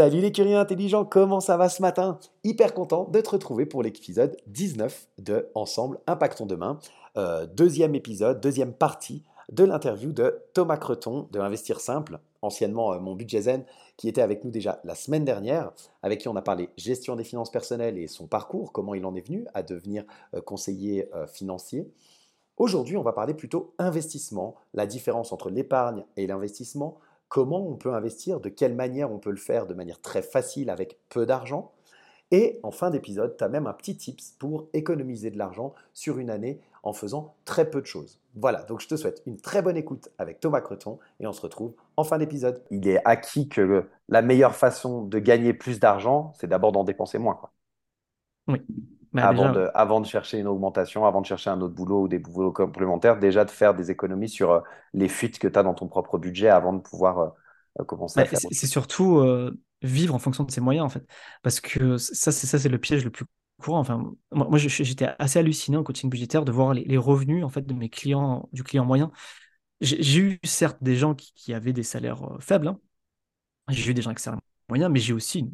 Salut les curieux intelligents, comment ça va ce matin? Hyper content de te retrouver pour l'épisode 19 de Ensemble Impactons Demain. Euh, deuxième épisode, deuxième partie de l'interview de Thomas Creton de Investir Simple, anciennement euh, mon budget zen, qui était avec nous déjà la semaine dernière, avec qui on a parlé gestion des finances personnelles et son parcours, comment il en est venu à devenir euh, conseiller financier. Aujourd'hui, on va parler plutôt investissement, la différence entre l'épargne et l'investissement, comment on peut investir, de quelle manière on peut le faire de manière très facile avec peu d'argent. Et en fin d'épisode, tu as même un petit tips pour économiser de l'argent sur une année en faisant très peu de choses. Voilà, donc je te souhaite une très bonne écoute avec Thomas Creton et on se retrouve en fin d'épisode. Il est acquis que la meilleure façon de gagner plus d'argent, c'est d'abord d'en dépenser moins. Oui. Bah, avant, de, avant de chercher une augmentation, avant de chercher un autre boulot ou des boulots complémentaires, déjà de faire des économies sur euh, les fuites que tu as dans ton propre budget avant de pouvoir euh, euh, commencer à faire. C'est surtout vivre en fonction de ses moyens, en fait. Parce que ça, c'est ça, c'est le piège le plus courant. Enfin, moi, j'étais assez halluciné en coaching budgétaire de voir les, revenus en fait de mes clients, du client moyen. J'ai eu certes des gens qui, avaient des salaires faibles. Hein. J'ai eu des gens avec salaires moyens, mais j'ai aussi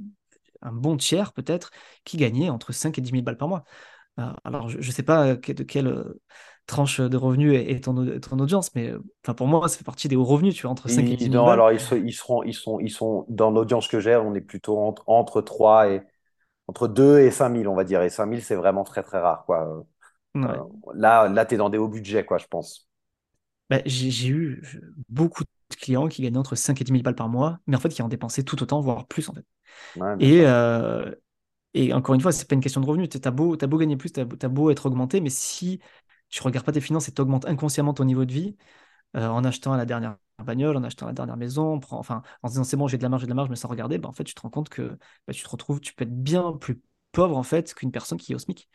un bon tiers peut-être, qui gagnait entre 5 et 10 000 balles par mois. Euh, alors, je ne sais pas de quelle euh, tranche de revenus est ton, audience, mais euh, enfin, pour moi, ça fait partie des hauts revenus, tu vois, entre 5 et 10 000 balles. Alors, ils, seront, ils, sont, ils sont dans l'audience que j'ai, on est plutôt entre, entre 3 et entre 2 et 5 000, on va dire. Et 5 000, c'est vraiment très, très rare. Quoi. là, là tu es dans des hauts budgets, quoi, je pense. Bah, j'ai eu beaucoup de clients qui gagnaient entre 5 et 10 000 balles par mois, mais en fait, qui en dépensaient tout autant, voire plus, en fait et, euh, et encore une fois, c'est pas une question de revenus. Tu as beau, as beau gagner plus, tu as, beau être augmenté, mais si tu regardes pas tes finances et tu augmentes inconsciemment ton niveau de vie euh, en achetant la dernière bagnole, en achetant la dernière maison, enfin, en se disant c'est bon, j'ai de la marge, j'ai de la marge, mais sans regarder, bah, en fait, tu te rends compte que bah, tu te retrouves, tu peux être bien plus pauvre en fait qu'une personne qui est au SMIC.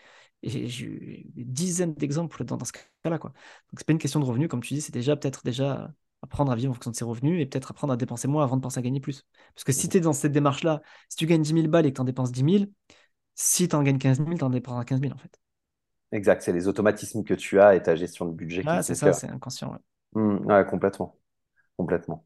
Et j'ai eu des dizaines d'exemples dans, dans ce cas-là. Quoi. Donc, c'est pas une question de revenus, comme tu dis, c'est déjà peut-être déjà apprendre à vivre en fonction de ses revenus et peut-être apprendre à dépenser moins avant de penser à gagner plus. Parce que si tu es dans cette démarche-là, si tu gagnes 10 000 balles et que tu en dépenses 10 000, si tu en gagnes 15 000, tu en dépenses 15 000 en fait. Exact, c'est les automatismes que tu as et ta gestion de budget. Ah, c'est ça, c'est inconscient. Ouais. Mmh, complètement. Complètement.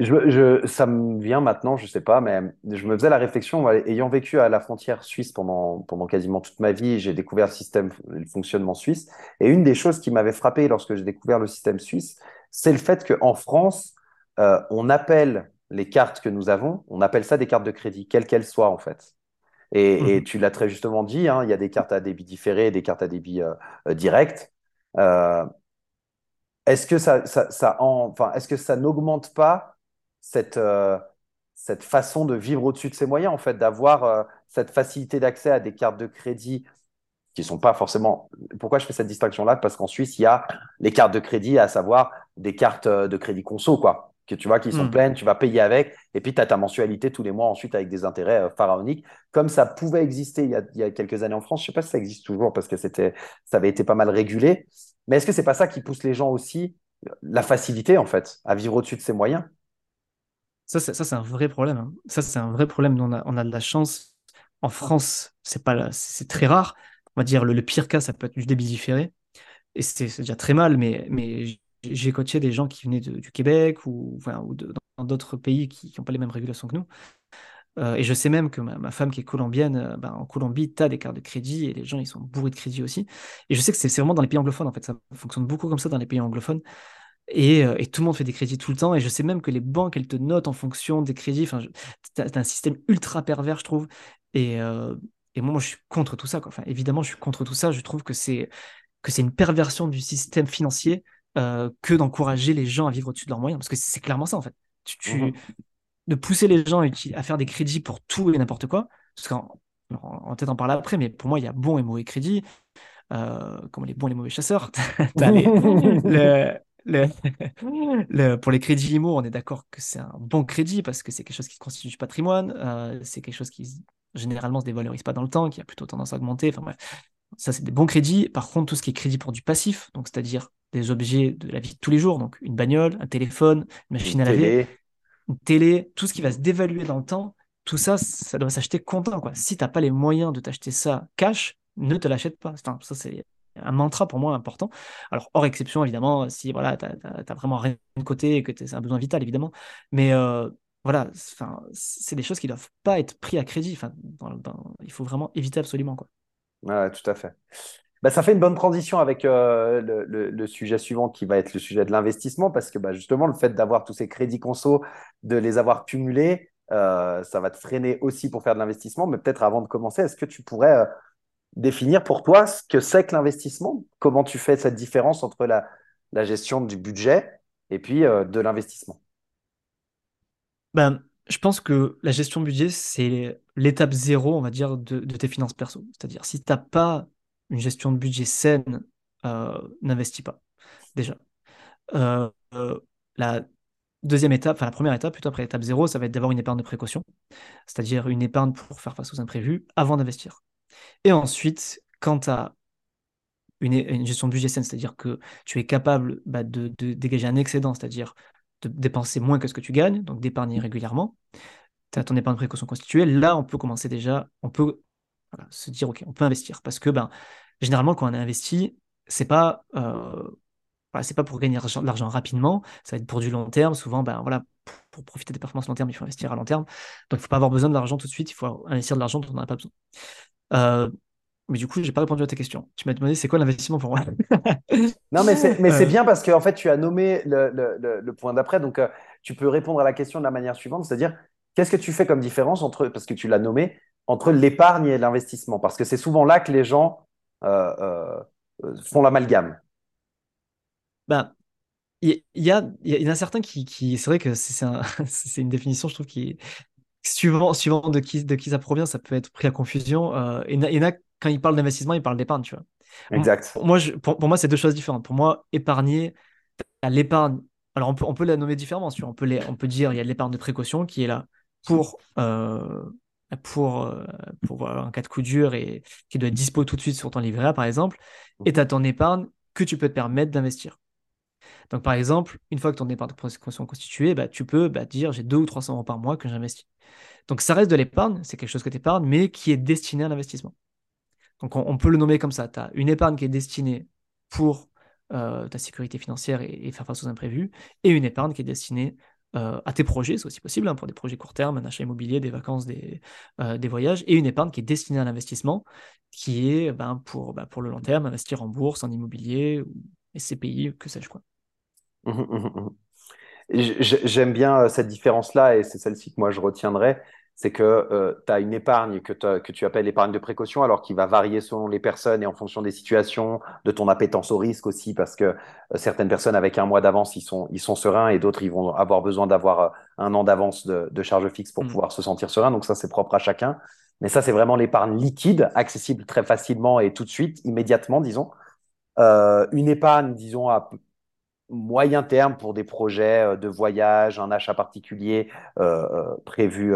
Je, ça me vient maintenant, je sais pas, mais je me faisais la réflexion, ayant vécu à la frontière suisse pendant, pendant quasiment toute ma vie, j'ai découvert le système, le fonctionnement suisse. Et une des choses qui m'avait frappé lorsque j'ai découvert le système suisse, c'est le fait qu'en France, euh, on appelle les cartes que nous avons, on appelle ça des cartes de crédit, quelles qu'elles soient en fait. Et, mhm. tu l'as très justement dit, hein, il y a des cartes à débit différé, des cartes à débit euh, euh, direct. est-ce que ça, ça, enfin, est-ce que ça n'augmente pas cette, cette façon de vivre au-dessus de ses moyens, en fait, d'avoir cette facilité d'accès à des cartes de crédit qui sont pas forcément. Pourquoi je fais cette distinction-là? Parce qu'en Suisse, il y a les cartes de crédit, à savoir des cartes euh, de crédit conso, quoi, que tu vois, qui sont hmm. pleines, tu vas payer avec, et puis tu as ta mensualité tous les mois ensuite avec des intérêts euh, pharaoniques, comme ça pouvait exister il y, a, quelques années en France. Je sais pas si ça existe toujours parce que c'était, ça avait été pas mal régulé. Mais est-ce que c'est pas ça qui pousse les gens aussi, la facilité en fait, à vivre au-dessus de ses moyens? Ça, c'est un vrai problème. Hein. Ça, c'est un vrai problème. On a, on a de la chance. En France, c'est pas, c'est très rare on va dire, le, pire cas, ça peut être du débit différé. Et c'est déjà très mal, mais, mais j'ai coaché des gens qui venaient du Québec ou dans d'autres pays qui n'ont pas les mêmes régulations que nous. Euh, et je sais même que ma, femme qui est colombienne, euh, ben, en Colombie, tu as des cartes de crédit et les gens, ils sont bourrés de crédit aussi. Et je sais que c'est vraiment dans les pays anglophones, en fait. Ça fonctionne beaucoup comme ça dans les pays anglophones. Et, et, tout le monde fait des crédits tout le temps. Et je sais même que les banques, elles te notent en fonction des crédits. Enfin, as, un système ultra pervers, je trouve. Et, et moi, moi, je suis contre tout ça. Quoi. Enfin, évidemment, je suis contre tout ça. Je trouve que c'est que c'est une perversion du système financier euh, que d'encourager les gens à vivre au-dessus de leurs moyens. Parce que c'est clairement ça, en fait. Tu, mhm. De pousser les gens à, faire des crédits pour tout et n'importe quoi. Parce qu'en en, tête en parler après, mais pour moi, il y a bon et mauvais crédits, euh, comme les bons et les mauvais chasseurs. le, pour les crédits IMO, on est d'accord que c'est un bon crédit parce que c'est quelque chose qui constitue du patrimoine, euh, c'est quelque chose qui généralement se dévalorise pas dans le temps, qui a plutôt tendance à augmenter. Enfin bref, ça c'est des bons crédits. Par contre, tout ce qui est crédit pour du passif, donc c'est-à-dire des objets de la vie de tous les jours, donc une bagnole, un téléphone, une machine à laver, une télé, tout ce qui va se dévaluer dans le temps, tout ça, ça doit s'acheter comptant. Quoi. Si tu n'as pas les moyens de t'acheter ça cash, ne te l'achète pas. ça, c'est un mantra pour moi important. Alors, hors exception, évidemment, si voilà, tu n'as vraiment rien de côté et que c'est un besoin vital, évidemment. Mais euh, voilà, c'est des choses qui ne doivent pas être pris à crédit. Il faut vraiment éviter absolument. Quoi. Ouais, tout à fait. Bah, ça fait une bonne transition avec euh, le, sujet suivant qui va être le sujet de l'investissement parce que bah, justement, le fait d'avoir tous ces crédits conso, de les avoir cumulés, euh, ça va te freiner aussi pour faire de l'investissement. Mais peut-être avant de commencer, est-ce que tu pourrais définir pour toi ce que c'est que l'investissement Comment tu fais cette différence entre la, gestion du budget et puis de l'investissement ben, je pense que la gestion budget, c'est l'étape zéro, on va dire, de, tes finances perso. C'est-à-dire, si tu n'as pas une gestion de budget saine, euh, n'investis pas, déjà. Euh, euh, la deuxième étape, enfin la première étape, plutôt après l'étape zéro, ça va être d'avoir une épargne de précaution, c'est-à-dire une épargne pour faire face aux imprévus avant d'investir. Et ensuite, quand tu as une, gestion de budget saine, c'est-à-dire que tu es capable bah, de, dégager un excédent, c'est-à-dire de dépenser moins que ce que tu gagnes, donc d'épargner régulièrement, tu as ton épargne de précaution constituée, là, on peut commencer déjà, on peut se dire, OK, on peut investir. Parce que ben, généralement, quand on a investi, c'est pas, euh, c'est pas pour gagner de l'argent rapidement, ça va être pour du long terme. Souvent, ben, voilà, pour, profiter des performances long terme, il faut investir à long terme. Donc, il ne faut pas avoir besoin de l'argent tout de suite, il faut investir de l'argent dont on n'en a pas besoin. Euh, mais du coup, je n'ai pas répondu à ta question. Tu m'as demandé c'est quoi l'investissement pour moi? Non, mais c'est, mais c'est euh. bien parce qu'en fait, tu as nommé le, le, le point d'après. Donc, euh, tu peux répondre à la question de la manière suivante, c'est-à-dire qu'est-ce que tu fais comme différence entre, parce que tu l'as nommé, entre l'épargne et l'investissement? Parce que c'est souvent là que les gens euh, font l'amalgame. Ben, il y, a, y en a certains qui, qui c'est vrai que c'est, un, c'est une définition, je trouve, qui, suivant, suivant de, qui, de qui ça provient, ça peut être pris à confusion. il y en a quand il parle d'investissement, il parle d'épargne, tu vois. Exact. Pour moi, pour, moi c'est deux choses différentes. Pour moi, épargner, l'épargne. Alors, on peut, on peut la nommer différemment. Tu vois. On, peut les, on peut dire il y a l'épargne de précaution qui est là pour, euh, pour, euh, pour un cas de coup dur et qui doit être dispo tout de suite sur ton livret A, par exemple. Et tu as ton épargne que tu peux te permettre d'investir. Donc, par exemple, une fois que ton épargne est constituée, bah, tu peux bah, dire j'ai 200 ou 300 euros par mois que j'investis. Donc, ça reste de l'épargne, c'est quelque chose que tu épargnes, mais qui est destiné à l'investissement. Donc on, peut le nommer comme ça. Tu as une épargne qui est destinée pour euh, ta sécurité financière et, faire face aux imprévus, et une épargne qui est destinée euh, à tes projets, c'est aussi possible, hein, pour des projets court terme, un achat immobilier, des vacances, des, euh, des voyages, et une épargne qui est destinée à l'investissement, qui est ben, pour, ben, pour le long terme, investir en bourse, en immobilier, ou SCPI, que sais-je quoi. Mmh, mmh, mmh, j'aime bien cette différence-là, et c'est celle-ci que moi je retiendrai c'est que euh, tu as une épargne que, que, tu appelles épargne de précaution, alors qui va varier selon les personnes et en fonction des situations, de ton appétence au risque aussi, parce que euh, certaines personnes avec un mois d'avance, ils sont, ils sont sereins et d'autres, ils vont avoir besoin d'avoir euh, un an d'avance de, de, charge fixe pour pouvoir se sentir serein. Donc ça, c'est propre à chacun. Mais ça, c'est vraiment l'épargne liquide, accessible très facilement et tout de suite, immédiatement, disons. une épargne, disons, à moyen terme pour des projets de voyage, un achat particulier prévu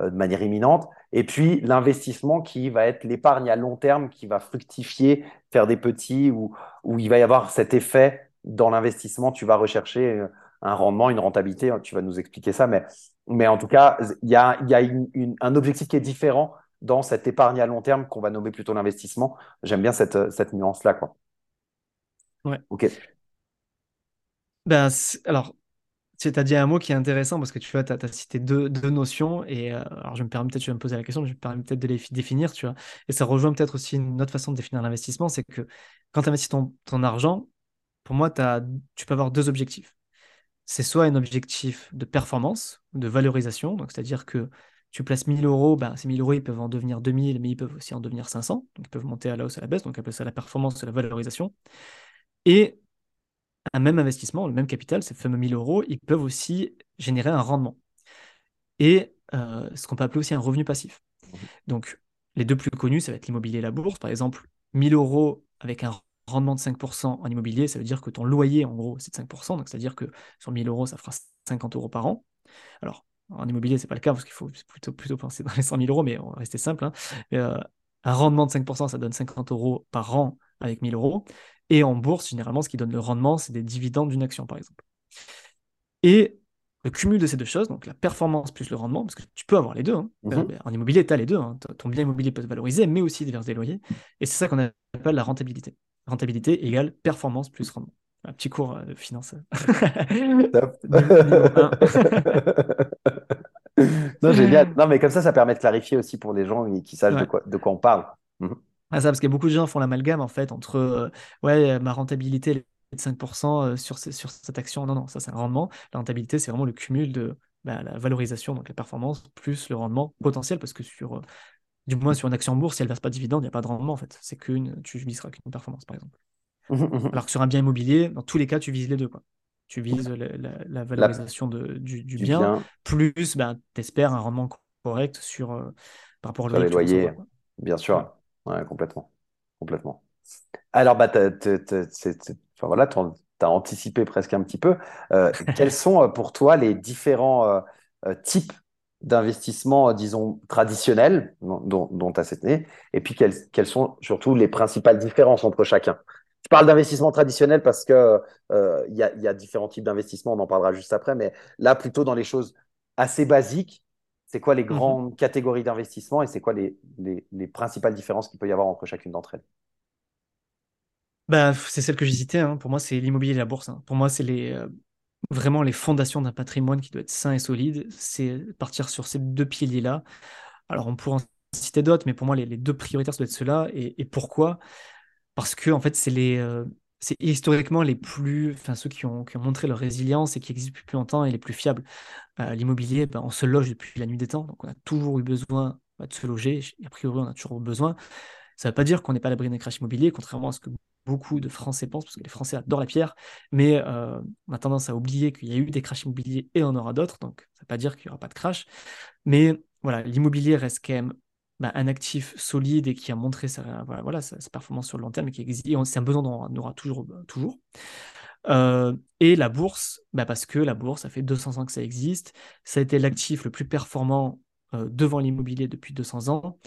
euh, de manière imminente. Et puis l'investissement qui va être l'épargne à long terme qui va fructifier, faire des petits, où, où il va y avoir cet effet dans l'investissement. Tu vas rechercher euh, un rendement, une rentabilité. Tu vas nous expliquer ça. Mais, mais en tout cas, il y a, y a un objectif qui est différent dans cette épargne à long terme qu'on va nommer plutôt l'investissement. J'aime bien cette, cette nuance-là. Quoi. Ouais. OK. Ben, alors, tu as dit un mot qui est intéressant parce que tu vois, tu as, cité deux, deux notions. Et euh, alors, je me permets peut-être, vais me poser la question, je me permets peut-être de les définir, tu vois. Et ça rejoint peut-être aussi une autre façon de définir l'investissement c'est que quand tu investis ton, ton argent, pour moi, tu peux avoir deux objectifs. C'est soit un objectif de performance, de valorisation, donc c'est-à-dire que tu places 1000 euros, ben, ces 1000 euros, ils peuvent en devenir 2000, mais ils peuvent aussi en devenir 500, donc ils peuvent monter à la hausse, à la baisse, donc appelle ça la performance, la valorisation. Et un même investissement, le même capital, ces fameux 1000 euros, ils peuvent aussi générer un rendement. Et euh, ce qu'on peut appeler aussi un revenu passif. Donc, les deux plus connus, ça va être l'immobilier et la bourse. Par exemple, 1000 euros avec un rendement de 5% en immobilier, ça veut dire que ton loyer, en gros, c'est de 5%. Donc, c'est-à-dire que sur 1000 euros, ça fera 50 euros par an. Alors, en immobilier, ce n'est pas le cas parce qu'il faut plutôt, plutôt penser dans les 100 000 euros, mais on va rester simple. Hein. Euh, un rendement de 5%, ça donne 50 euros par an avec 1000 euros. Et en bourse, généralement, ce qui donne le rendement, c'est des dividendes d'une action, par exemple. Et le cumul de ces deux choses, donc la performance plus le rendement, parce que tu peux avoir les deux. Hein. Mhm. Euh, en immobilier, tu as les deux. Hein. Ton bien immobilier peut se valoriser, mais aussi déverser des loyers. Et c'est ça qu'on appelle la rentabilité. Rentabilité égale performance plus rendement. Un petit cours euh, de finance. non, génial. Non, mais comme ça, ça permet de clarifier aussi pour les gens qui sachent de, quoi, de quoi on parle. Mhm. Ah, ça, parce que beaucoup de gens font l'amalgame en fait entre euh, ouais, ma rentabilité de 5% euh, sur, sur cette action. Non, non, ça c'est un rendement. La rentabilité, c'est vraiment le cumul de bah, la valorisation, donc la performance, plus le rendement potentiel, parce que sur, euh, du moins sur une action en bourse, si elle ne verse pas de dividende, il n'y a pas de rendement en fait. C'est qu'une, tu viseras qu'une performance par exemple. Mmh, mmh, mmh. Alors que sur un bien immobilier, dans tous les cas, tu vises les deux. Quoi. Tu vises la, valorisation de, du, bien, plus ben, tu espères un rendement correct sur, par rapport au loyer. Bien sûr. Ouais, complètement. Complètement. Alors, bah, enfin, voilà, tu as anticipé presque un petit peu. Euh, quels sont euh, pour toi les différents euh, types d'investissements, disons, traditionnels dont tu as cette année? Et puis, quelles, quelles, sont surtout les principales différences entre chacun? Je parle d'investissement traditionnel parce qu'il il y, a, y a différents types d'investissements, on en parlera juste après, mais là, plutôt dans les choses assez basiques c'est quoi les mhm. grandes catégories d'investissement et c'est quoi les, principales différences qu'il peut y avoir entre chacune d'entre elles? Bah, C'est celle que j'hésitais. Hein. Pour moi, c'est l'immobilier et la bourse. Hein. Pour moi, c'est les, euh, vraiment les fondations d'un patrimoine qui doit être sain et solide. C'est partir sur ces deux piliers-là. Alors, on pourrait en citer d'autres, mais pour moi, les, deux prioritaires, ça doit être ceux-là. Et, pourquoi? Parce que, en fait, c'est les. Euh, c'est historiquement les plus, enfin ceux qui ont, qui ont, montré leur résilience et qui existent depuis plus longtemps et les plus fiables. Euh, l'immobilier, ben, on se loge depuis la nuit des temps, donc on a toujours eu besoin bah, de se loger. Et a priori, on a toujours besoin. Ça ne veut pas dire qu'on n'est pas à l'abri d'un crash immobilier, contrairement à ce que beaucoup de Français pensent, parce que les Français adorent la pierre, mais euh, on a tendance à oublier qu'il y a eu des crashs immobiliers et on aura d'autres, donc ça ne veut pas dire qu'il n'y aura pas de crash. Mais voilà, l'immobilier reste quand même bah, un actif solide et qui a montré sa, voilà, sa, performance sur le long terme et qui existe. C'est un besoin dont on aura toujours. Bah, toujours. Euh, et la bourse, bah parce que la bourse, ça fait 200 ans que ça existe. Ça a été l'actif le plus performant euh, devant l'immobilier depuis 200 ans.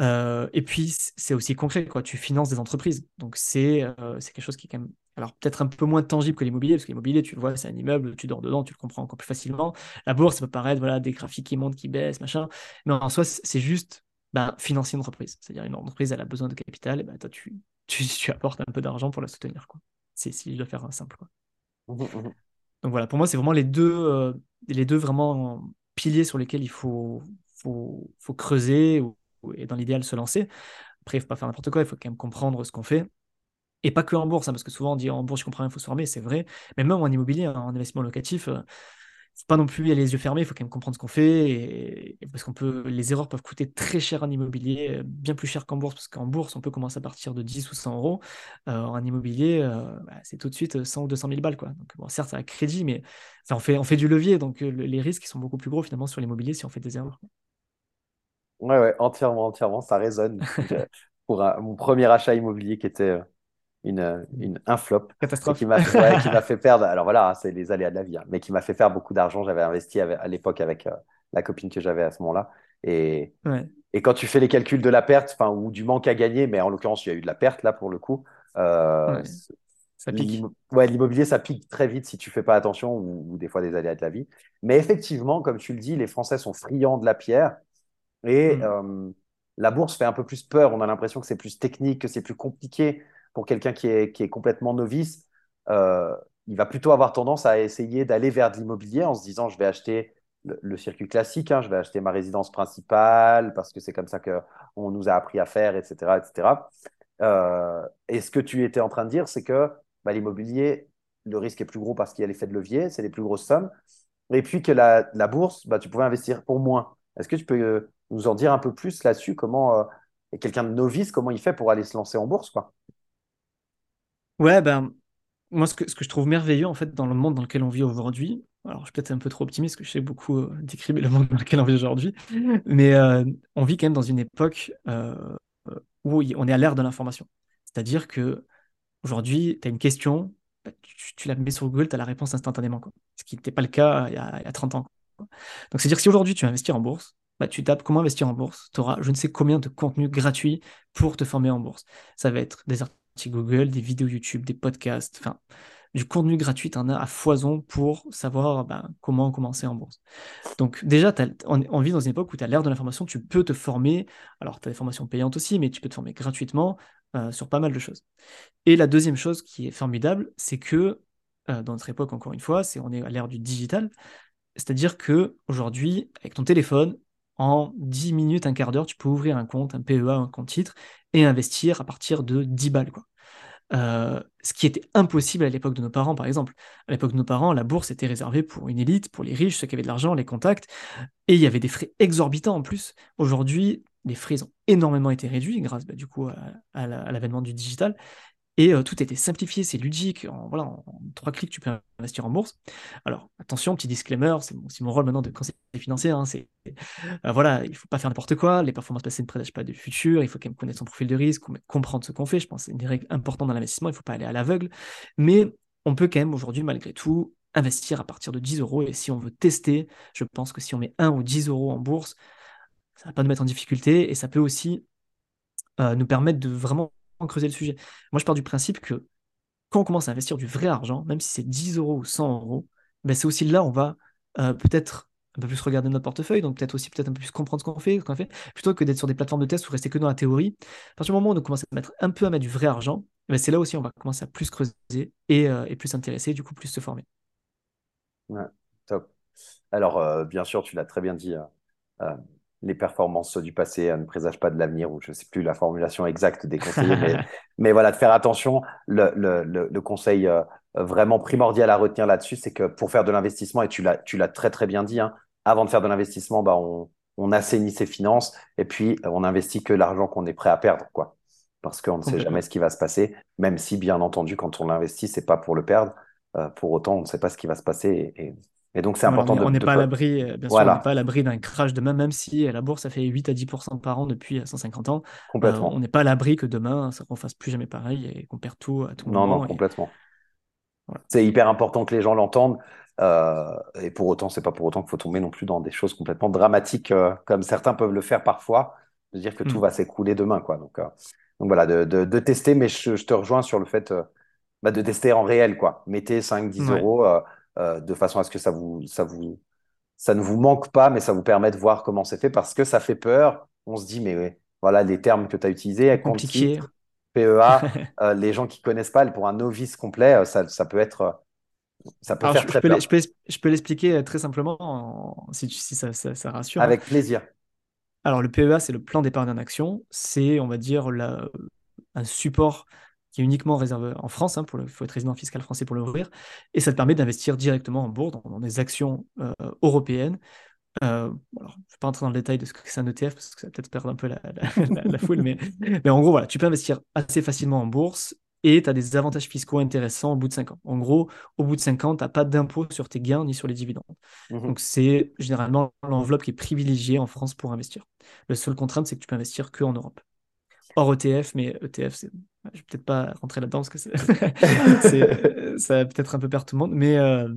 Euh, et puis, c'est aussi concret, quoi. Tu finances des entreprises. Donc, c'est c'est quelque chose qui est quand même. Alors, peut-être un peu moins tangible que l'immobilier, parce que l'immobilier, tu le vois, c'est un immeuble, tu dors dedans, tu le comprends encore plus facilement. La bourse, ça peut paraître, voilà, des graphiques qui montent, qui baissent, machin. Mais en soi, c'est juste bah, financer une entreprise. C'est-à-dire une entreprise, elle a besoin de capital, et bah, toi, tu, tu, tu apportes un peu d'argent pour la soutenir. Quoi. C'est, si je dois faire un simple. Quoi. Mmh, mmh, mmh. Donc voilà, pour moi, c'est vraiment les deux, euh, les deux vraiment piliers sur lesquels il faut, faut, faut creuser ou, et dans l'idéal se lancer. Après, il ne faut pas faire n'importe quoi, il faut quand même comprendre ce qu'on fait. Et pas que en bourse, hein, parce que souvent on dit en bourse, je comprends, il faut se former, c'est vrai. Mais même en immobilier, en investissement locatif, euh, faut pas non plus y aller les yeux fermés, il faut quand même comprendre ce qu'on fait, et, parce qu'on peut, les erreurs peuvent coûter très cher en immobilier, euh, bien plus cher qu'en bourse, parce qu'en bourse, on peut commencer à partir de 10 ou 100 euros. Euh, en immobilier, euh, bah, c'est tout de suite 100 ou 200 000 balles. Quoi. Donc, bon, certes, ça a crédit, mais on, fait, on fait du levier, donc les risques sont beaucoup plus gros finalement sur l'immobilier si on fait des erreurs. Ouais, ouais, entièrement, entièrement, ça résonne. Pour mon premier achat immobilier qui était une, euh, une, un flop qui m'a fait perdre. Alors voilà, hein, c'est les aléas de la vie, hein, mais qui m'a fait perdre beaucoup d'argent. J'avais investi à l'époque avec euh, la copine que j'avais à ce moment-là. Et, et quand tu fais les calculs de la perte, enfin, ou du manque à gagner, mais en l'occurrence, il y a eu de la perte là pour le coup. Euh, ça pique. Ouais, l'immobilier, ça pique très vite si tu fais pas attention ou, des fois des aléas de la vie. Mais effectivement, comme tu le dis, les Français sont friands de la pierre et mm. la bourse fait un peu plus peur. On a l'impression que c'est plus technique, que c'est plus compliqué pour quelqu'un qui est, qui est complètement novice, euh, il va plutôt avoir tendance à essayer d'aller vers de l'immobilier en se disant je vais acheter le, circuit classique, hein, je vais acheter ma résidence principale parce que c'est comme ça qu'on nous a appris à faire, etc. etc. Euh, et ce que tu étais en train de dire, c'est que bah, l'immobilier, le risque est plus gros parce qu'il y a l'effet de levier, c'est les plus grosses sommes. Et puis que la, bourse, bah, tu pouvais investir pour moins. Est-ce que tu peux euh, nous en dire un peu plus là-dessus? Comment euh, quelqu'un de novice, comment il fait pour aller se lancer en bourse quoi? Ouais, ben, moi, ce que, ce que je trouve merveilleux en fait dans le monde dans lequel on vit aujourd'hui, alors je suis peut-être un peu trop optimiste, parce que je sais beaucoup euh, décrire le monde dans lequel on vit aujourd'hui, mais on vit quand même dans une époque où on est à l'ère de l'information. C'est-à-dire que aujourd'hui, tu as une question, bah, tu, la mets sur Google, tu as la réponse instantanément. Quoi. Ce qui n'était pas le cas il y a, 30 ans. Donc, c'est-à-dire que si aujourd'hui tu veux investir en bourse, bah, tu tapes comment investir en bourse, tu auras je ne sais combien de contenus gratuits pour te former en bourse. Ça va être des articles Google, des vidéos YouTube, des podcasts, du contenu gratuit, tu en as à foison pour savoir bah, comment commencer en bourse. Donc déjà, on, vit dans une époque où tu as l'ère de l'information, tu peux te former, alors tu as des formations payantes aussi, mais tu peux te former gratuitement euh, sur pas mal de choses. Et la deuxième chose qui est formidable, c'est que euh, dans notre époque, encore une fois, c'est on est à l'ère du digital, c'est-à-dire que aujourd'hui, avec ton téléphone, en 10 minutes, un quart d'heure, tu peux ouvrir un compte, un PEA, un compte titre, et investir à partir de 10 balles. Euh, ce qui était impossible à l'époque de nos parents, par exemple. À l'époque de nos parents, la bourse était réservée pour une élite, pour les riches, ceux qui avaient de l'argent, les contacts, et il y avait des frais exorbitants en plus. Aujourd'hui, les frais ont énormément été réduits grâce bah, du coup à, l'avènement du digital. Et euh, tout était simplifié, c'est ludique. En, voilà, en, trois clics, tu peux investir en bourse. Alors, attention, petit disclaimer, c'est mon, rôle maintenant de conseiller financier. Hein, euh, voilà, il ne faut pas faire n'importe quoi. Les performances passées ne prédagent pas du futur. Il faut quand même connaître son profil de risque, comprendre ce qu'on fait. Je pense que c'est une règle importante dans l'investissement. Il ne faut pas aller à l'aveugle. Mais on peut quand même aujourd'hui, malgré tout, investir à partir de 10 euros. Et si on veut tester, je pense que si on met 1 ou 10 euros en bourse, ça va pas nous mettre en difficulté et ça peut aussi euh, nous permettre de vraiment creuser le sujet. Moi, je pars du principe que quand on commence à investir du vrai argent, même si c'est 10 euros ou 100 euros, ben c'est aussi là où on va euh, peut-être un peu plus regarder notre portefeuille, donc peut-être aussi peut-être un peu plus comprendre ce qu'on fait, ce qu'on fait, plutôt que d'être sur des plateformes de test ou rester que dans la théorie. À partir du moment où on commence à mettre un peu à mettre du vrai argent, ben c'est là aussi où on va commencer à plus creuser et, euh, et plus s'intéresser, du coup plus se former. Top. Alors, bien sûr, tu l'as très bien dit les performances du passé ne présagent pas de l'avenir, ou je ne sais plus la formulation exacte des conseillers, mais, mais, voilà, de faire attention. Le, le, le, conseil euh, vraiment primordial à retenir là-dessus, c'est que pour faire de l'investissement, et tu l'as très très bien dit, hein, avant de faire de l'investissement, bah, on, on, assainit ses finances et puis euh, on investit que l'argent qu'on est prêt à perdre, quoi. Parce qu'on ne sait jamais ce qui va se passer, même si, bien entendu, quand on investit, c'est pas pour le perdre. Euh, pour autant, on ne sait pas ce qui va se passer et, et donc, c'est important on On n'est pas à l'abri, euh, on n'est pas à l'abri d'un crash demain, même si la bourse a fait 8 à 10% par an depuis 150 euh, ans. Complètement. Euh, on n'est pas à l'abri que demain, ça ne fasse plus jamais pareil et qu'on perd tout à tout moment. Non, non, complètement. C'est hyper important que les gens l'entendent. et pour autant, c'est pas pour autant qu'il faut tomber non plus dans des choses complètement dramatiques comme certains peuvent le faire parfois, de dire que tout hmm. va s'écrouler demain. Quoi. Donc, donc voilà, de, de, tester, mais je, te rejoins sur le fait bah, de tester en réel. Quoi. Mettez 5-10 euros euh, de façon à ce que ça vous, ça vous, ça ne vous manque pas, mais ça vous permet de voir comment c'est fait parce que ça fait peur. On se dit, mais voilà, les termes que tu as utilisés, compliqué. PEA, euh, les gens qui connaissent pas, pour un novice complet, euh, ça, ça peut être. Ça peut faire je, très peux peur. Je peux, l'expliquer très simplement si, si ça, ça, rassure. Avec plaisir. Alors, le PEA, c'est le plan d'épargne en action. C'est, on va dire, la, un support qui est uniquement réservé en France, hein, il faut être résident fiscal français pour l'ouvrir, et ça te permet d'investir directement en bourse, dans, des actions euh, européennes. Euh, alors, je ne vais pas entrer dans le détail de ce que c'est un ETF, parce que ça va peut-être perdre un peu la, foule, mais, mais, en gros, voilà, tu peux investir assez facilement en bourse et tu as des avantages fiscaux intéressants au bout de 5 ans. En gros, au bout de 5 ans, tu n'as pas d'impôt sur tes gains ni sur les dividendes. Mmh Donc, c'est généralement l'enveloppe qui est privilégiée en France pour investir. Le seul contrainte, c'est que tu peux investir qu'en Europe hors ETF, mais ETF, je ne vais peut-être pas rentrer là-dedans parce que ça va peut-être un peu perdre tout le monde. Mais, euh,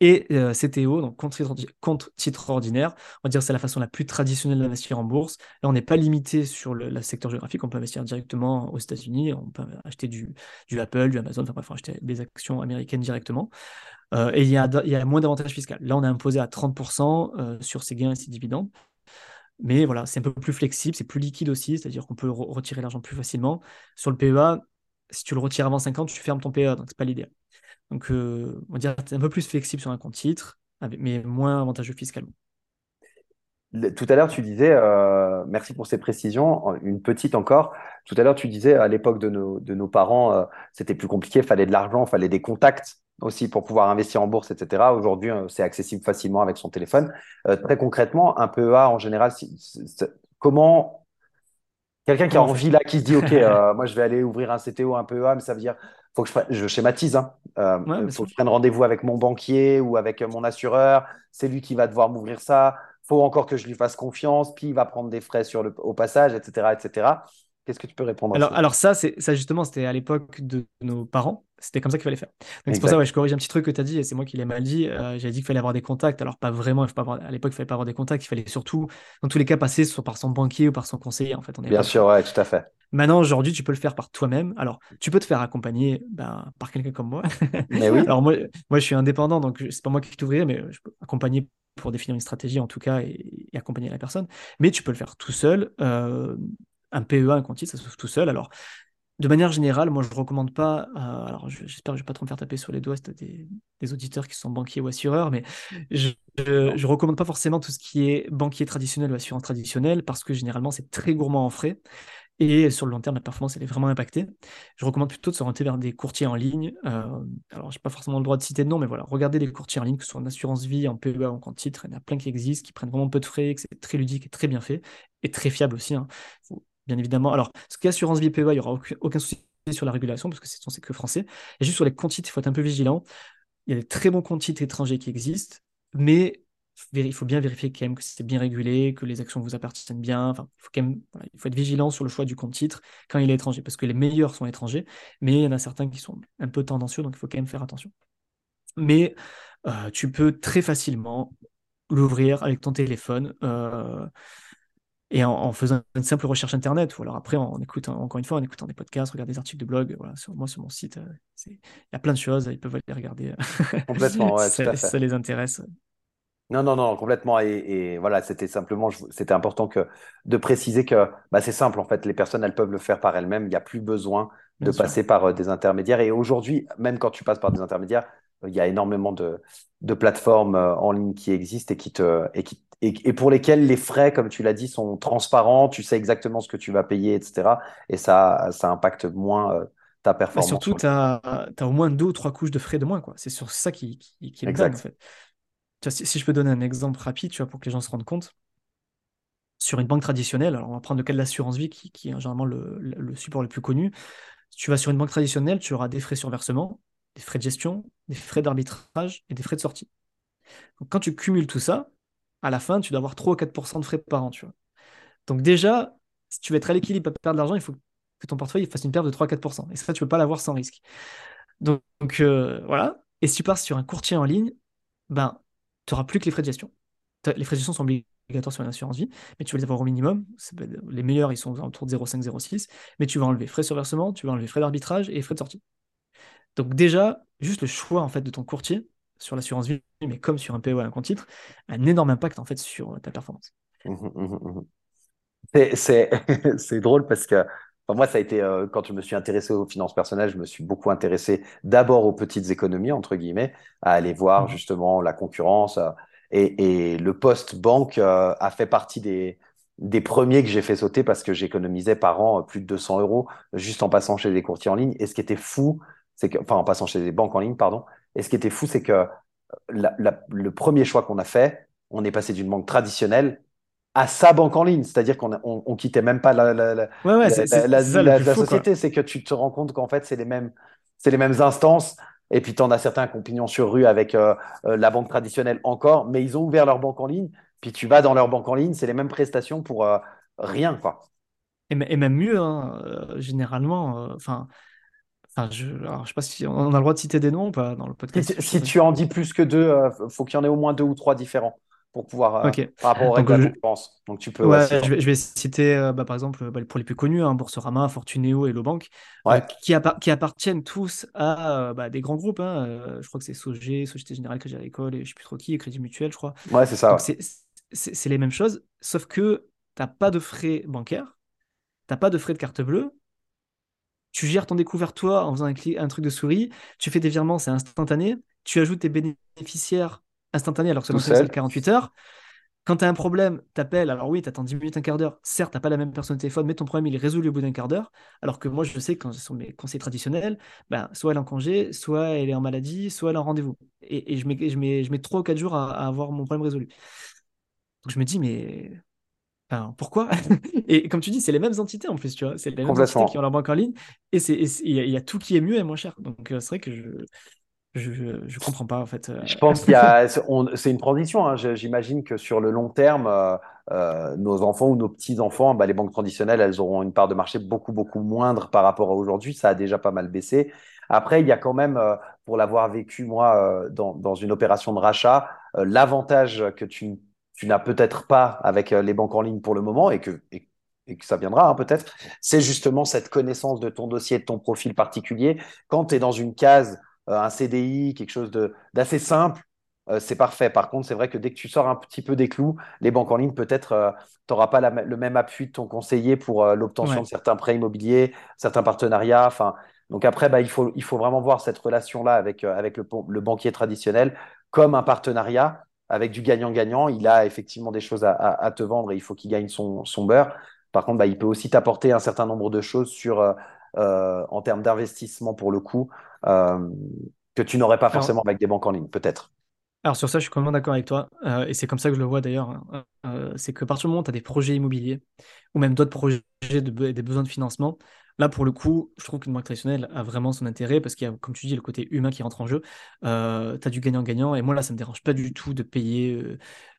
et euh, CTO, donc compte titre, compte titre, ordinaire, on va dire c'est la façon la plus traditionnelle d'investir en bourse. Là, on n'est pas limité sur le, secteur géographique, on peut investir directement aux États-Unis, on peut acheter du, du Apple, du Amazon, enfin bref, acheter des actions américaines directement. Euh, et il y, a, y a moins d'avantages fiscaux. Là, on est imposé à 30% sur ses gains et ses dividendes. Mais voilà, c'est un peu plus flexible, c'est plus liquide aussi, c'est-à-dire qu'on peut retirer l'argent plus facilement. Sur le PEA, si tu le retires avant 50, tu fermes ton PEA, donc c'est pas l'idéal. Donc, euh, on va dire c'est un peu plus flexible sur un compte titre, mais moins avantageux fiscalement. tout à l'heure, tu disais, euh, merci pour ces précisions, une petite encore. Tout à l'heure, tu disais, à l'époque de nos, de nos parents, euh, c'était plus compliqué, il fallait de l'argent, il fallait des contacts aussi pour pouvoir investir en bourse, etc. Aujourd'hui, euh, c'est accessible facilement avec son téléphone. très concrètement, un PEA, en général, comment quelqu'un qui a envie là, qui se dit, OK, moi, je vais aller ouvrir un CTO, un PEA, mais ça veut dire, faut que je, je schématise, hein. Il faut que je prenne rendez-vous avec mon banquier ou avec mon assureur. C'est lui qui va devoir m'ouvrir ça faut encore que je lui fasse confiance, puis il va prendre des frais sur le, au passage, etc. etc. Qu'est-ce que tu peux répondre alors, à ça? Alors ça, ça justement, c'était à l'époque de nos parents. C'était comme ça qu'il fallait faire. Donc c'est pour ça que je corrige un petit truc que tu as dit, et c'est moi qui l'ai mal dit. Euh, J'avais dit qu'il fallait avoir des contacts. Alors pas vraiment, il pas avoir... à l'époque, il fallait pas avoir des contacts. Il fallait surtout, dans tous les cas, passer soit par son banquier ou par son conseiller. En fait, on est Bien sûr, ouais, tout à fait. Maintenant, aujourd'hui, tu peux le faire par toi-même. Alors, tu peux te faire accompagner ben, par quelqu'un comme moi. Mais oui. Alors moi, moi, je suis indépendant, donc c'est pas moi qui t'ouvrirai, mais je peux accompagner pour définir une stratégie en tout cas et, accompagner la personne. Mais tu peux le faire tout seul. Euh, un PEA, un compte ça se fait tout seul. Alors, de manière générale, moi je ne recommande pas. Euh, alors, j'espère que je ne vais pas trop me faire taper sur les doigts, c'est des, des, auditeurs qui sont banquiers ou assureurs, mais je ne recommande pas forcément tout ce qui est banquier traditionnel ou assurance traditionnelle parce que généralement c'est très gourmand en frais. Et sur le long terme, la performance, elle est vraiment impactée. Je recommande plutôt de se rentrer vers des courtiers en ligne. Euh, alors, je n'ai pas forcément le droit de citer de nom, mais voilà, regardez les courtiers en ligne, que ce soit en assurance vie, en PEA, en compte titre. Il y en a plein qui existent, qui prennent vraiment peu de frais, que c'est très ludique et très bien fait, et très fiable aussi. Hein. Bien évidemment. Alors, ce qui est assurance vie PEA, il n'y aura aucun, souci sur la régulation, parce que c'est que français. Et juste sur les comptes titres, il faut être un peu vigilant. Il y a des très bons comptes titres étrangers qui existent, mais il faut bien vérifier quand même que c'est bien régulé, que les actions vous appartiennent bien. Enfin, il faut quand même, il faut être vigilant sur le choix du compte titre quand il est étranger, parce que les meilleurs sont étrangers, mais il y en a certains qui sont un peu tendancieux, donc il faut quand même faire attention. Mais euh, tu peux très facilement l'ouvrir avec ton téléphone euh, et en, faisant une simple recherche internet, ou alors après en écoutant, encore une fois, en écoutant des podcasts, regarder des articles de blog. Voilà, sur, moi, sur mon site, euh, il y a plein de choses, ils peuvent aller regarder. Complètement, ouais, ça, ça les intéresse. Non, non, non, complètement. Et, voilà, c'était simplement, c'était important que, de préciser que bah, c'est simple, en fait, les personnes, elles peuvent le faire par elles-mêmes. Il n'y a plus besoin de passer par euh, des intermédiaires. Et aujourd'hui, même quand tu passes par des intermédiaires, il y a énormément de, de plateformes euh, en ligne qui existent et, qui te, et, qui, et, pour lesquelles les frais, comme tu l'as dit, sont transparents. Tu sais exactement ce que tu vas payer, etc. Et ça, ça impacte moins euh, ta performance. surtout, tu as, au moins deux ou trois couches de frais de moins. C'est sur ça qui, qui, qui est exact. en fait si, je peux donner un exemple rapide, tu vois, pour que les gens se rendent compte, sur une banque traditionnelle, alors on va prendre le cas de l'assurance vie, qui, est généralement le, support le plus connu. Si tu vas sur une banque traditionnelle, tu auras des frais sur versement, des frais de gestion, des frais d'arbitrage et des frais de sortie. Donc, quand tu cumules tout ça, à la fin, tu dois avoir 3 ou 4% de frais par an. Tu vois. Donc déjà, si tu veux être à l'équilibre, pas perdre de l'argent, il faut que ton portefeuille fasse une perte de 3-4%. Et ça, tu ne peux pas l'avoir sans risque. Donc, euh, voilà. Et si tu pars sur un courtier en ligne, ben, tu n'auras plus que les frais de gestion. Les frais de gestion sont obligatoires sur une assurance vie, mais tu vas les avoir au minimum. Les meilleurs, ils sont autour de 0,5, 0,6, mais tu vas enlever frais sur versement, tu vas enlever frais d'arbitrage et frais de sortie. Donc déjà, juste le choix en fait de ton courtier sur l'assurance vie, mais comme sur un PO e un compte titre, un énorme impact en fait sur ta performance. Mmh, mmh, mmh, c'est drôle parce que moi, ça a été, euh, quand je me suis intéressé aux finances personnelles, je me suis beaucoup intéressé d'abord aux petites économies, entre guillemets, à aller voir justement la concurrence. Euh, et, le post-banque euh, a fait partie des, des premiers que j'ai fait sauter parce que j'économisais par an plus de 200 euros juste en passant chez des courtiers en ligne. Et ce qui était fou, c'est que, enfin, en passant chez des banques en ligne, pardon. Et ce qui était fou, c'est que le premier choix qu'on a fait, on est passé d'une banque traditionnelle à sa banque en ligne. C'est-à-dire qu'on on, quittait même pas la, la, la, société. C'est que tu te rends compte qu'en fait, c'est les mêmes, c'est les mêmes instances. Et puis, tu en as certains pignon sur rue avec euh, euh, la banque traditionnelle encore, mais ils ont ouvert leur banque en ligne. Puis tu vas dans leur banque en ligne, c'est les mêmes prestations pour euh, rien, quoi. Et, même mieux, hein, généralement. Enfin. Enfin, je ne sais pas si on a le droit de citer des noms ou pas dans le podcast. Si, tu en dis plus que deux, il faut qu'il y en ait au moins deux ou trois différents pour pouvoir euh, par rapport aux règles de la Donc tu peux. Ouais, je, vais, je, vais, citer euh, bah, par exemple bah, pour les plus connus, hein, Boursorama, Fortuneo et Lobank, euh, qui, qui, appartiennent tous à bah, des grands groupes. Hein, je crois que c'est SOG, Société Générale, Crédit Agricole et je sais plus trop qui, Crédit Mutuel, je crois. Ouais, c'est ça. C'est les mêmes choses, sauf que tu n'as pas de frais bancaires, tu n'as pas de frais de carte bleue. Tu gères ton découvert toi en faisant un, un truc de souris, tu fais des virements, c'est instantané. Tu ajoutes tes bénéficiaires instantané alors que ça c'est 48 heures. Quand tu as un problème, t'appelles. Alors oui, tu attends 10 minutes, un quart d'heure. Certes, tu pas la même personne au téléphone, mais ton problème, il est résolu au bout d'un quart d'heure. Alors que moi, je sais que quand ce sont mes conseils traditionnels, ben, soit elle est en congé, soit elle est en maladie, soit elle est en rendez-vous. Et, je, mets, je, mets, je mets 3 ou 4 jours à, avoir mon problème résolu. Donc je me dis, mais pourquoi? Et comme tu dis, c'est les mêmes entités en plus, tu vois. C'est les mêmes entités qui ont leur banque en ligne. Et il y, a tout qui est mieux et moins cher. Donc euh, c'est vrai que je, je, je, comprends pas en fait. Euh. Je pense qu'il y a, c'est une transition. Hein. J'imagine que sur le long terme, euh, euh, nos enfants ou nos petits enfants, bah, les banques traditionnelles, elles auront une part de marché beaucoup beaucoup moindre par rapport à aujourd'hui. Ça a déjà pas mal baissé. Après, il y a quand même, pour l'avoir vécu moi dans, dans, une opération de rachat, l'avantage que tu, tu n'as peut-être pas avec les banques en ligne pour le moment et que, et, que ça viendra hein, peut-être, c'est justement cette connaissance de ton dossier, de ton profil particulier. Quand tu es dans une case euh, un CDI, quelque chose d'assez simple, euh, c'est parfait. Par contre, c'est vrai que dès que tu sors un petit peu des clous, les banques en ligne, peut-être, euh, tu n'auras pas le même appui de ton conseiller pour l'obtention de certains prêts immobiliers, certains partenariats. Enfin, donc après, bah, il, faut, il faut vraiment voir cette relation-là avec, avec le, banquier traditionnel comme un partenariat avec du gagnant-gagnant. Il a effectivement des choses à, te vendre et il faut qu'il gagne son, son, beurre. Par contre, bah, il peut aussi t'apporter un certain nombre de choses sur, en termes d'investissement pour le coup, euh, que tu n'aurais pas forcément avec des banques en ligne, peut-être. Alors sur ça, je suis complètement d'accord avec toi, euh, et c'est comme ça que je le vois d'ailleurs. Hein. Euh, c'est que partir du moment où tu as des projets immobiliers, ou même d'autres projets, de, des besoins de financement, là pour le coup, je trouve qu'une banque traditionnelle a vraiment son intérêt, parce qu'il y a, comme tu dis, le côté humain qui rentre en jeu. Euh, tu as du gagnant-gagnant, et moi là, ça me dérange pas du tout de payer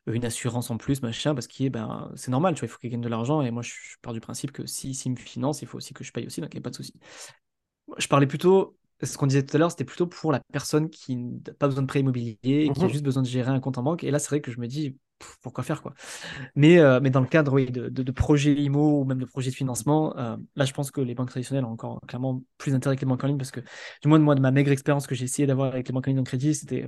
une assurance en plus, machin, parce que ben, c'est normal, tu vois, il faut qu'il gagne de l'argent, et moi je, pars du principe que si, si me finance, il faut aussi que je paye aussi, donc il n'y a pas de souci. Je parlais plutôt ce qu'on disait tout à l'heure, c'était plutôt pour la personne qui n'a pas besoin de prêt immobilier et qui a mmh juste besoin de gérer un compte en banque. Et là, c'est vrai que je me dis, pourquoi faire quoi mais, euh, mais dans le cadre oui, de, de, projets IMO ou même de projets de financement, euh, là, je pense que les banques traditionnelles ont encore clairement plus d'intérêt que les banques en ligne parce que, du moins, moi, de ma maigre expérience que j'ai essayé d'avoir avec les banques en ligne en crédit, c'était.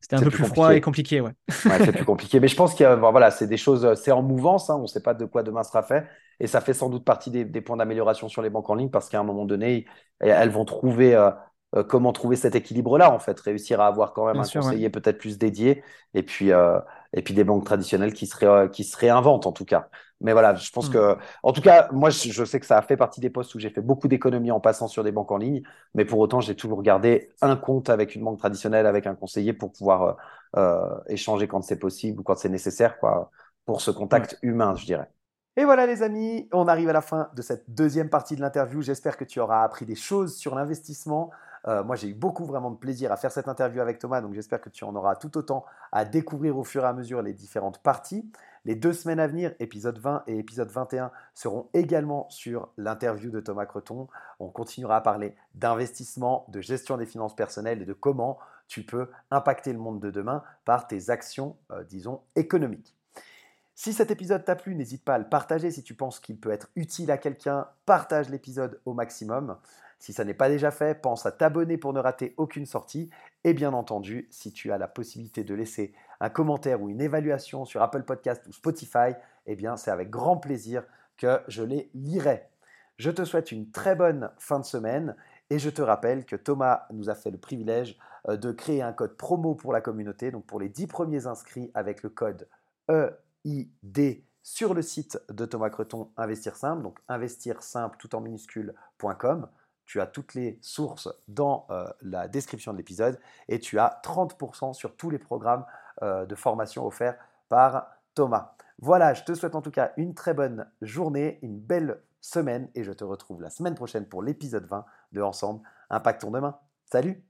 C'était un peu plus, froid et compliqué, ouais. ouais c'est plus compliqué. Mais je pense que voilà, c'est des choses, c'est en mouvance. Hein, on ne sait pas de quoi demain sera fait. Et ça fait sans doute partie des, des points d'amélioration sur les banques en ligne parce qu'à un moment donné, elles vont trouver euh, euh, comment trouver cet équilibre-là, en fait, réussir à avoir quand même un conseiller peut-être plus dédié, et puis, euh, et puis des banques traditionnelles qui se, euh, qui se réinventent, en tout cas. Mais voilà, je pense mm. que, en tout cas, moi, je sais que ça a fait partie des postes où j'ai fait beaucoup d'économies en passant sur des banques en ligne, mais pour autant, j'ai toujours gardé un compte avec une banque traditionnelle, avec un conseiller pour pouvoir échanger quand c'est possible ou quand c'est nécessaire, quoi, pour ce contact humain, je dirais. Et voilà les amis, on arrive à la fin de cette deuxième partie de l'interview. J'espère que tu auras appris des choses sur l'investissement. Euh, moi, j'ai eu beaucoup vraiment de plaisir à faire cette interview avec Thomas, donc j'espère que tu en auras tout autant à découvrir au fur et à mesure les différentes parties. Les deux semaines à venir, épisode 20 et épisode 21, seront également sur l'interview de Thomas Creton. On continuera à parler d'investissement, de gestion des finances personnelles et de comment tu peux impacter le monde de demain par tes actions, euh, disons, économiques. Si cet épisode t'a plu, n'hésite pas à le partager. Si tu penses qu'il peut être utile à quelqu'un, partage l'épisode au maximum. Si ça n'est pas déjà fait, pense à t'abonner pour ne rater aucune sortie. Et bien entendu, si tu as la possibilité de laisser un commentaire ou une évaluation sur Apple Podcast ou Spotify, eh bien c'est avec grand plaisir que je les lirai. Je te souhaite une très bonne fin de semaine et je te rappelle que Thomas nous a fait le privilège euh, de créer un code promo pour la communauté, donc pour les 10 premiers inscrits avec le code EID sur le site de Thomas Creton Investir Simple, donc investir simple tout en minuscule.com. Tu as toutes les sources dans euh, la description de l'épisode et tu as 30% sur tous les programmes euh, de formation offerts par Thomas. Voilà, je te souhaite en tout cas une très bonne journée, une belle semaine et je te retrouve la semaine prochaine pour l'épisode 20 de Ensemble Impactons demain. Salut